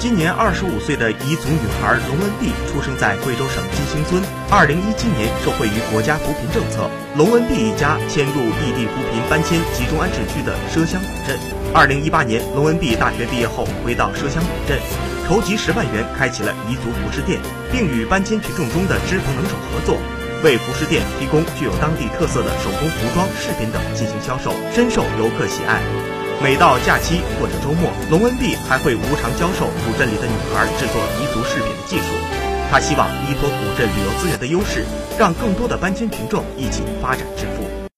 今年二十五岁的彝族女孩龙文碧出生在贵州省金星村。二零一七年受惠于国家扶贫政策，龙文碧一家迁入异地扶贫搬迁集中安置区的奢乡古镇。二零一八年，龙文碧大学毕业后回到奢乡古镇，筹集十万元开启了彝族服饰店，并与搬迁群众中的知朋能手合作，为服饰店提供具有当地特色的手工服装、饰品等进行销售，深受游客喜爱。每到假期或者周末，龙文碧还会无偿教授古镇里的女孩制作彝族饰品的技术。他希望依托古镇旅游资源的优势，让更多的搬迁群众一起发展致富。